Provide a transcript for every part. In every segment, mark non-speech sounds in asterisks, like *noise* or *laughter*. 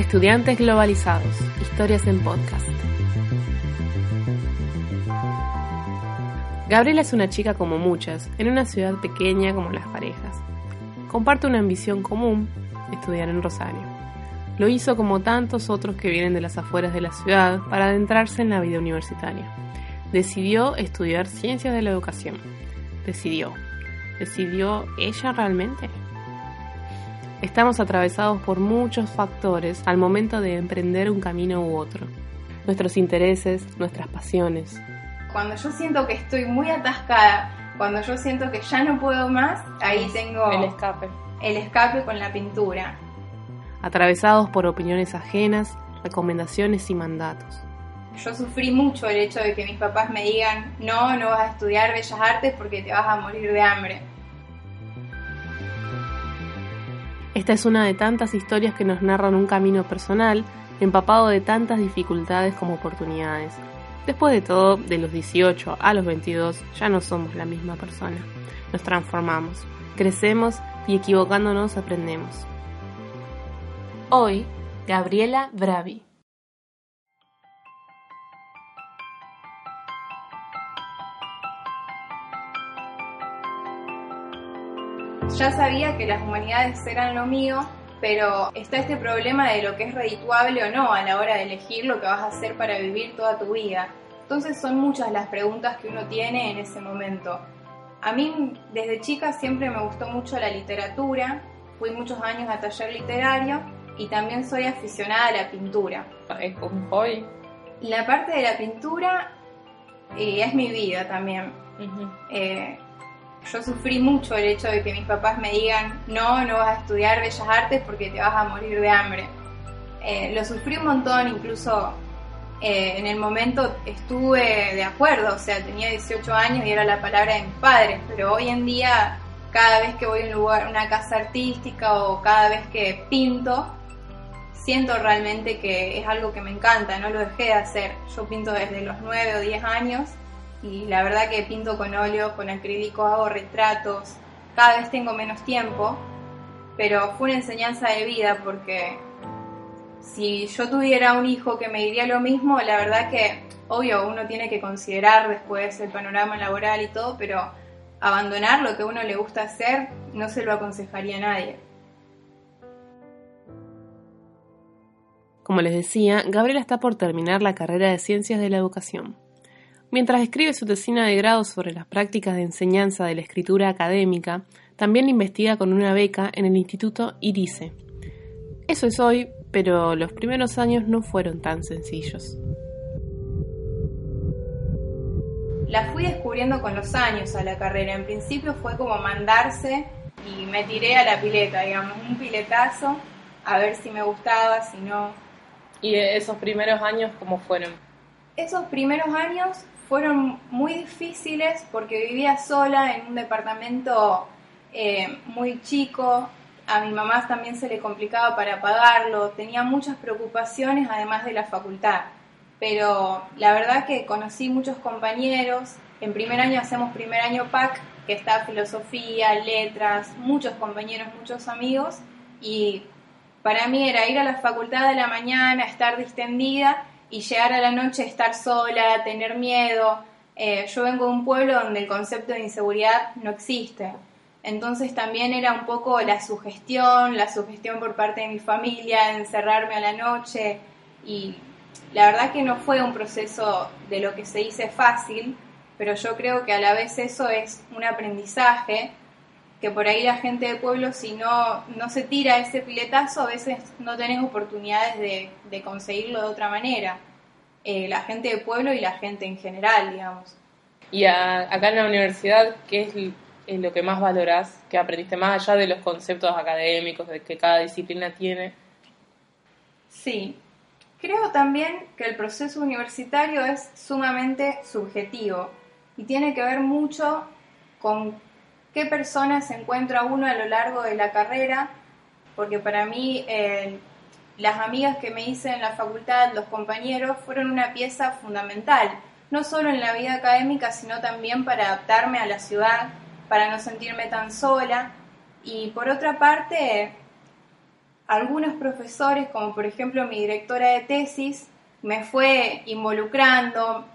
Estudiantes globalizados, historias en podcast. Gabriela es una chica como muchas, en una ciudad pequeña como las parejas. Comparte una ambición común, estudiar en Rosario. Lo hizo como tantos otros que vienen de las afueras de la ciudad para adentrarse en la vida universitaria. Decidió estudiar ciencias de la educación. Decidió. ¿Decidió ella realmente? Estamos atravesados por muchos factores al momento de emprender un camino u otro. Nuestros intereses, nuestras pasiones. Cuando yo siento que estoy muy atascada, cuando yo siento que ya no puedo más, ahí tengo el escape. El escape con la pintura. Atravesados por opiniones ajenas, recomendaciones y mandatos. Yo sufrí mucho el hecho de que mis papás me digan, no, no vas a estudiar bellas artes porque te vas a morir de hambre. Esta es una de tantas historias que nos narran un camino personal empapado de tantas dificultades como oportunidades. Después de todo, de los 18 a los 22 ya no somos la misma persona. Nos transformamos, crecemos y equivocándonos aprendemos. Hoy, Gabriela Bravi. Ya sabía que las humanidades eran lo mío, pero está este problema de lo que es redituable o no a la hora de elegir lo que vas a hacer para vivir toda tu vida. Entonces son muchas las preguntas que uno tiene en ese momento. A mí desde chica siempre me gustó mucho la literatura, fui muchos años a taller literario y también soy aficionada a la pintura. ¿Es un hobby? La parte de la pintura eh, es mi vida también yo sufrí mucho el hecho de que mis papás me digan, no, no vas a estudiar bellas artes porque te vas a morir de hambre. Eh, lo sufrí un montón, incluso eh, en el momento estuve de acuerdo, o sea, tenía 18 años y era la palabra de mis padres, pero hoy en día, cada vez que voy a un lugar, una casa artística o cada vez que pinto, siento realmente que es algo que me encanta, no lo dejé de hacer. Yo pinto desde los 9 o 10 años y la verdad que pinto con óleo, con acrílico, hago retratos, cada vez tengo menos tiempo, pero fue una enseñanza de vida porque si yo tuviera un hijo que me diría lo mismo, la verdad que, obvio, uno tiene que considerar después el panorama laboral y todo, pero abandonar lo que uno le gusta hacer no se lo aconsejaría a nadie. Como les decía, Gabriela está por terminar la carrera de Ciencias de la Educación. Mientras escribe su tesina de grado sobre las prácticas de enseñanza de la escritura académica, también investiga con una beca en el Instituto IRICE. Eso es hoy, pero los primeros años no fueron tan sencillos. La fui descubriendo con los años a la carrera. En principio fue como mandarse y me tiré a la pileta, digamos, un piletazo, a ver si me gustaba, si no. ¿Y esos primeros años cómo fueron? Esos primeros años fueron muy difíciles porque vivía sola en un departamento eh, muy chico, a mi mamá también se le complicaba para pagarlo, tenía muchas preocupaciones además de la facultad, pero la verdad que conocí muchos compañeros, en primer año hacemos primer año PAC, que está filosofía, letras, muchos compañeros, muchos amigos, y para mí era ir a la facultad de la mañana, estar distendida y llegar a la noche estar sola, tener miedo. Eh, yo vengo de un pueblo donde el concepto de inseguridad no existe. Entonces también era un poco la sugestión, la sugestión por parte de mi familia, encerrarme a la noche y la verdad que no fue un proceso de lo que se dice fácil, pero yo creo que a la vez eso es un aprendizaje que por ahí la gente de pueblo si no, no se tira ese piletazo a veces no tenés oportunidades de, conseguirlo de otra manera. Eh, la gente de pueblo y la gente en general, digamos. Y acá en la universidad, ¿qué es, lo que más valorás, que aprendiste más allá de los conceptos académicos de que cada disciplina tiene? Sí, creo también que el proceso universitario es sumamente subjetivo y tiene que ver mucho con qué personas se encuentra uno a lo largo de la carrera, porque para mí eh, las amigas que me hice en la facultad, los compañeros, fueron una pieza fundamental, no solo en la vida académica, sino también para adaptarme a la ciudad, para no sentirme tan sola. Y por otra parte, algunos profesores, como por ejemplo mi directora de tesis, me fue involucrando.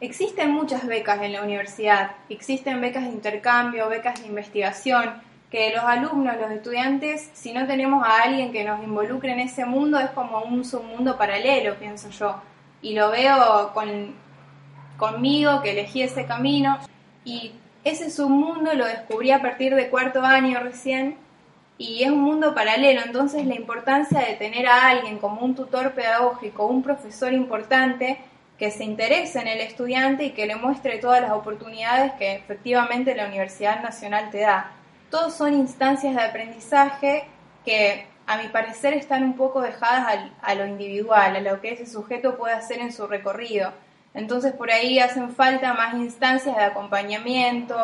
Existen muchas becas en la universidad, existen becas de intercambio, becas de investigación, que los alumnos, los estudiantes, si no tenemos a alguien que nos involucre en ese mundo, es como un submundo paralelo, pienso yo. Y lo veo con, conmigo, que elegí ese camino, y ese submundo lo descubrí a partir de cuarto año recién, y es un mundo paralelo, entonces la importancia de tener a alguien como un tutor pedagógico, un profesor importante, que se interese en el estudiante y que le muestre todas las oportunidades que efectivamente la Universidad Nacional te da. Todos son instancias de aprendizaje que a mi parecer están un poco dejadas a lo individual, a lo que ese sujeto puede hacer en su recorrido. Entonces por ahí hacen falta más instancias de acompañamiento.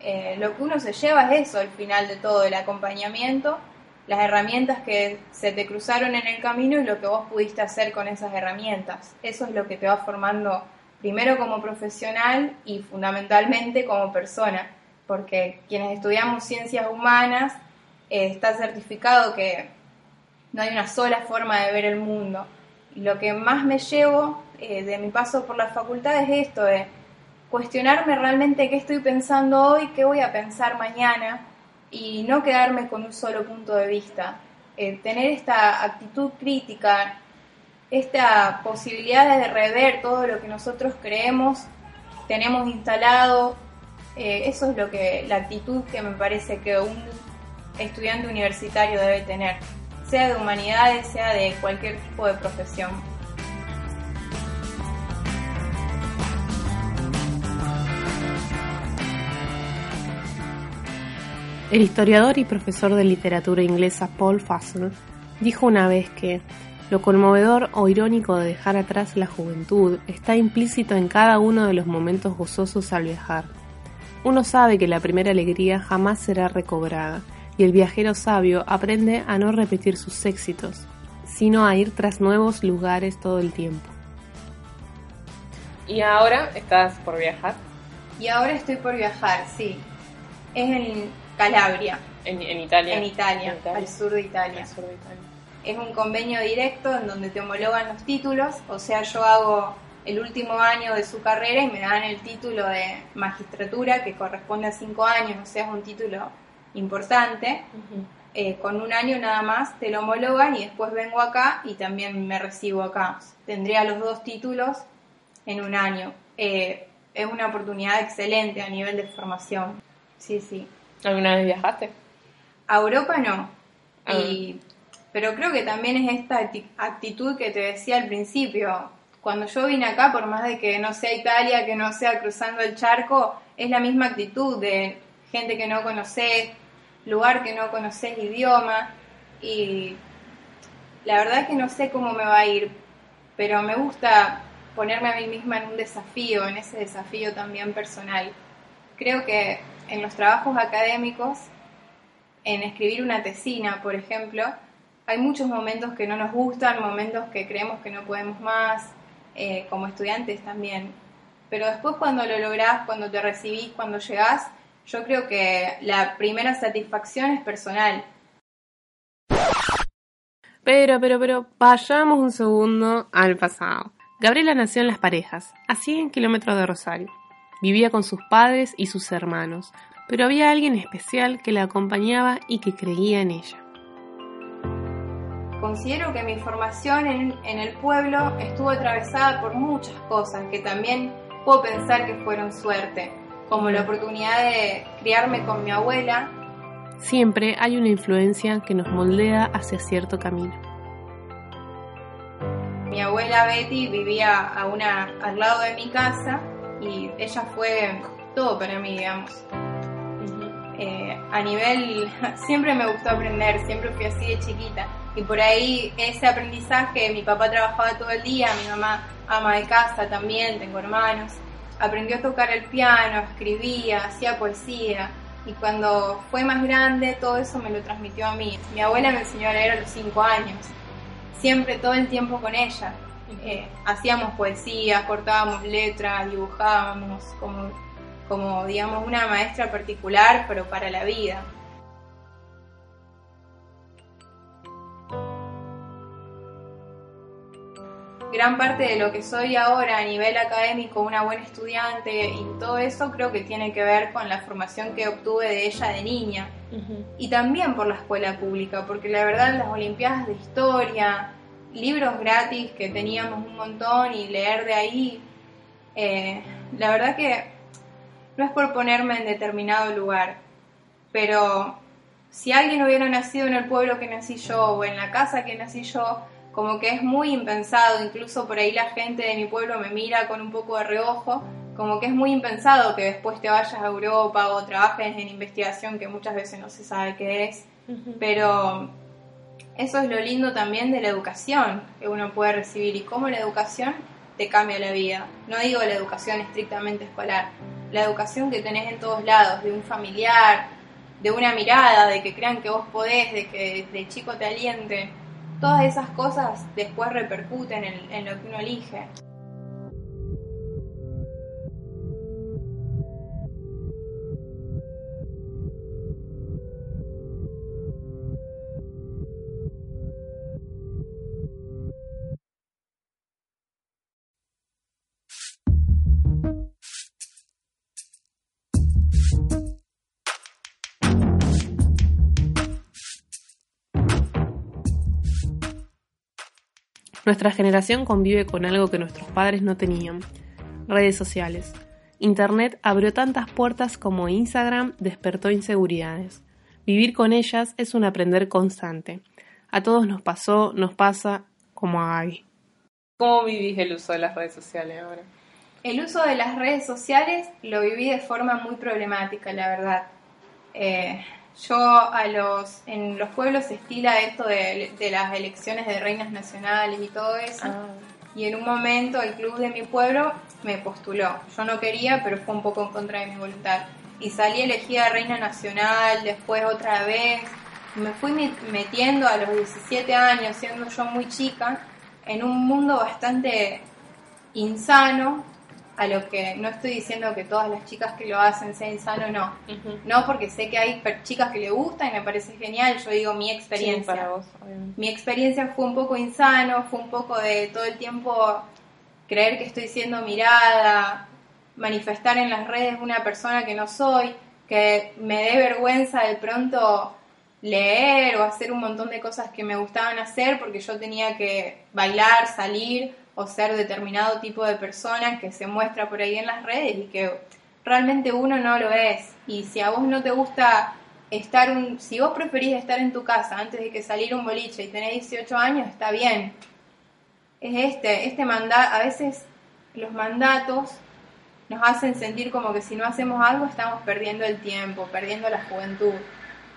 Eh, lo que uno se lleva es eso al final de todo, el acompañamiento, las herramientas que se te cruzaron en el camino y lo que vos pudiste hacer con esas herramientas. Eso es lo que te va formando primero como profesional y fundamentalmente como persona porque quienes estudiamos ciencias humanas eh, está certificado que no hay una sola forma de ver el mundo. Y lo que más me llevo eh, de mi paso por la facultad es esto, de cuestionarme realmente qué estoy pensando hoy, qué voy a pensar mañana y no quedarme con un solo punto de vista. Eh, tener esta actitud crítica, esta posibilidad de rever todo lo que nosotros creemos, tenemos instalado eh, eso es lo que la actitud que me parece que un estudiante universitario debe tener, sea de humanidades, sea de cualquier tipo de profesión. El historiador y profesor de literatura inglesa Paul Fussell dijo una vez que lo conmovedor o irónico de dejar atrás la juventud está implícito en cada uno de los momentos gozosos al viajar uno sabe que la primera alegría jamás será recobrada, y el viajero sabio aprende a no repetir sus éxitos, sino a ir tras nuevos lugares todo el tiempo. ¿Y ahora estás por viajar? Y ahora estoy por viajar, sí. Es en Calabria. En, Italia. En Italia, al sur de Italia. sur de Italia. Es un convenio directo en donde te homologan los títulos, o sea, yo hago el último año de su carrera y me dan el título de magistratura que corresponde a cinco años, o sea, es un título importante. Eh, con un año nada más te lo homologan y después vengo acá y también me recibo acá. Tendría los dos títulos en un año. Eh, es una oportunidad excelente a nivel de formación. Sí, sí. ¿Alguna vez viajaste? A Europa no. Ah. pero creo que también es esta actitud que te decía al principio cuando yo vine acá, por más de que no sea Italia, que no sea cruzando el charco, es la misma actitud de gente que no conoces, lugar que no conoces, idioma. Y la verdad es que no sé cómo me va a ir, pero me gusta ponerme a mí misma en un desafío, en ese desafío también personal. Creo que en los trabajos académicos, en escribir una tesina, por ejemplo, hay muchos momentos que no nos gustan, momentos que creemos que no podemos más, eh, como estudiantes también. Pero después cuando lo lográs, cuando te recibís, cuando llegás, yo creo que la primera satisfacción es personal. Pero, pero, pero, vayamos un segundo al pasado. Gabriela nació en Las Parejas, a 100 kilómetros de Rosario. Vivía con sus padres y sus hermanos, pero había alguien especial que la acompañaba y que creía en ella considero que mi formación en, el pueblo estuvo atravesada por muchas cosas que también puedo pensar que fueron suerte, como la oportunidad de criarme con mi abuela. Siempre hay una influencia que nos moldea hacia cierto camino. Mi abuela Betty vivía a una, al lado de mi casa y ella fue todo para mí, digamos. Eh, a nivel, *laughs* siempre me gustó aprender, siempre fui así de chiquita y por ahí ese aprendizaje, mi papá trabajaba todo el día, mi mamá ama de casa también, tengo hermanos, aprendió a tocar el piano, escribía, hacía poesía y cuando fue más grande todo eso me lo transmitió a mí. Mi abuela me enseñó a leer a los cinco años, siempre todo el tiempo con ella. Eh, hacíamos poesías, cortábamos letras, dibujábamos, como, como digamos una maestra particular, pero para la vida. gran parte de lo que soy ahora a nivel académico, una buena estudiante y todo eso creo que tiene que ver con la formación que obtuve de ella de niña uh -huh. y también por la escuela pública, porque la verdad las Olimpiadas de Historia, libros gratis que teníamos un montón y leer de ahí, eh, la verdad que no es por ponerme en determinado lugar, pero si alguien hubiera nacido en el pueblo que nací yo o en la casa que nací yo, como que es muy impensado, incluso por ahí la gente de mi pueblo me mira con un poco de reojo, como que es muy impensado que después te vayas a Europa o trabajes en investigación que muchas veces no se sabe qué es, pero eso es lo lindo también de la educación que uno puede recibir y cómo la educación te cambia la vida. No digo la educación estrictamente escolar, la educación que tenés en todos lados, de un familiar, de una mirada, de que crean que vos podés, de que de chico te aliente todas esas cosas después repercuten en, en lo que uno elige. Nuestra generación convive con algo que nuestros padres no tenían, redes sociales. Internet abrió tantas puertas como Instagram despertó inseguridades. Vivir con ellas es un aprender constante. A todos nos pasó, nos pasa, como a Gaby. ¿Cómo vivís el uso de las redes sociales ahora? El uso de las redes sociales lo viví de forma muy problemática, la verdad. Eh, yo a los, en los pueblos se estila esto de, las elecciones de reinas nacionales y todo eso. Ah. Y en un momento el club de mi pueblo me postuló. Yo no quería, pero fue un poco en contra de mi voluntad. Y salí elegida reina nacional, después otra vez. Me fui metiendo a los 17 años, siendo yo muy chica, en un mundo bastante insano, a lo que no estoy diciendo que todas las chicas que lo hacen sean sano, no. No, porque sé que hay chicas que le gustan y me parece genial. Yo digo mi experiencia. mi experiencia fue un poco insano, fue un poco de todo el tiempo creer que estoy siendo mirada, manifestar en las redes una persona que no soy, que me dé vergüenza de pronto leer o hacer un montón de cosas que me gustaban hacer porque yo tenía que bailar, salir o ser determinado tipo de persona que se muestra por ahí en las redes y que realmente uno no lo es. Y si a vos no te gusta estar un, si vos preferís estar en tu casa antes de que salir un boliche y tenés 18 años, está bien. Es este, este mandato, a veces los mandatos nos hacen sentir como que si no hacemos algo estamos perdiendo el tiempo, perdiendo la juventud.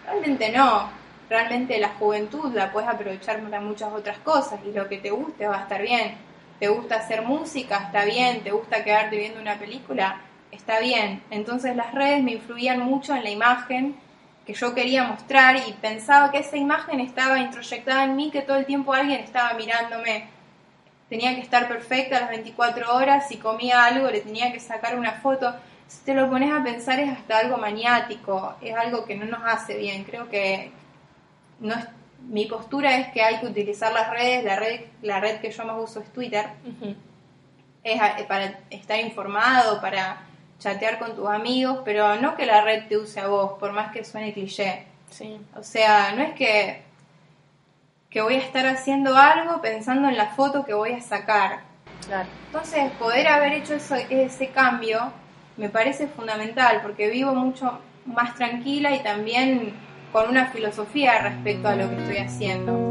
Realmente no, realmente la juventud la puedes aprovechar para muchas otras cosas y lo que te guste va a estar bien te gusta hacer música, está bien, te gusta quedarte viendo una película, está bien. Entonces las redes me influían mucho en la imagen que yo quería mostrar y pensaba que esa imagen estaba introyectada en mí, que todo el tiempo alguien estaba mirándome. Tenía que estar perfecta las 24 horas, si comía algo le tenía que sacar una foto. Si te lo pones a pensar es hasta algo maniático, es algo que no nos hace bien. Creo que no es mi postura es que hay que utilizar las redes, la red, la red que yo más uso es Twitter, es para estar informado, para chatear con tus amigos, pero no que la red te use a vos, por más que suene cliché. O sea, no es que, que voy a estar haciendo algo pensando en la foto que voy a sacar. Entonces, poder haber hecho ese cambio me parece fundamental, porque vivo mucho más tranquila y también con una filosofía respecto a lo que estoy haciendo.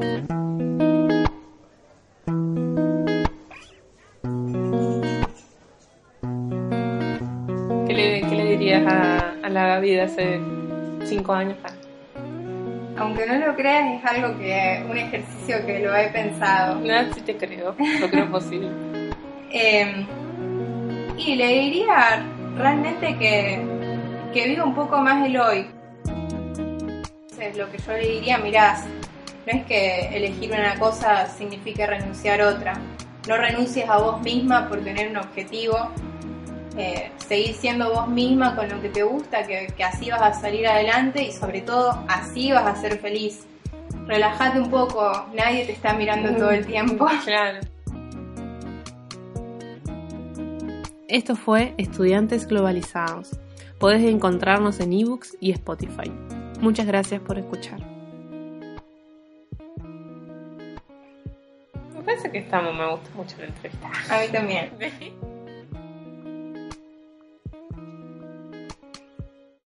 ¿Qué le, dirías a, la vida hace cinco años? Aunque no lo creas, es algo que, un ejercicio que lo he pensado. No, sí te creo, lo creo posible. *laughs* Em, y le diría realmente que, que viva un poco más el hoy, lo que yo le diría, mirás, no es que elegir una cosa signifique renunciar a otra. No renuncies a vos misma por tener un objetivo. Eh, seguir siendo vos misma con lo que te gusta, que, así vas a salir adelante y sobre todo así vas a ser feliz. Relájate un poco, nadie te está mirando todo el tiempo. *laughs* Claro. Esto fue Estudiantes Globalizados. Podés encontrarnos en ebooks y Spotify. Muchas gracias por escuchar. Me parece que estamos, me gusta mucho la entrevista. A mí también. *laughs*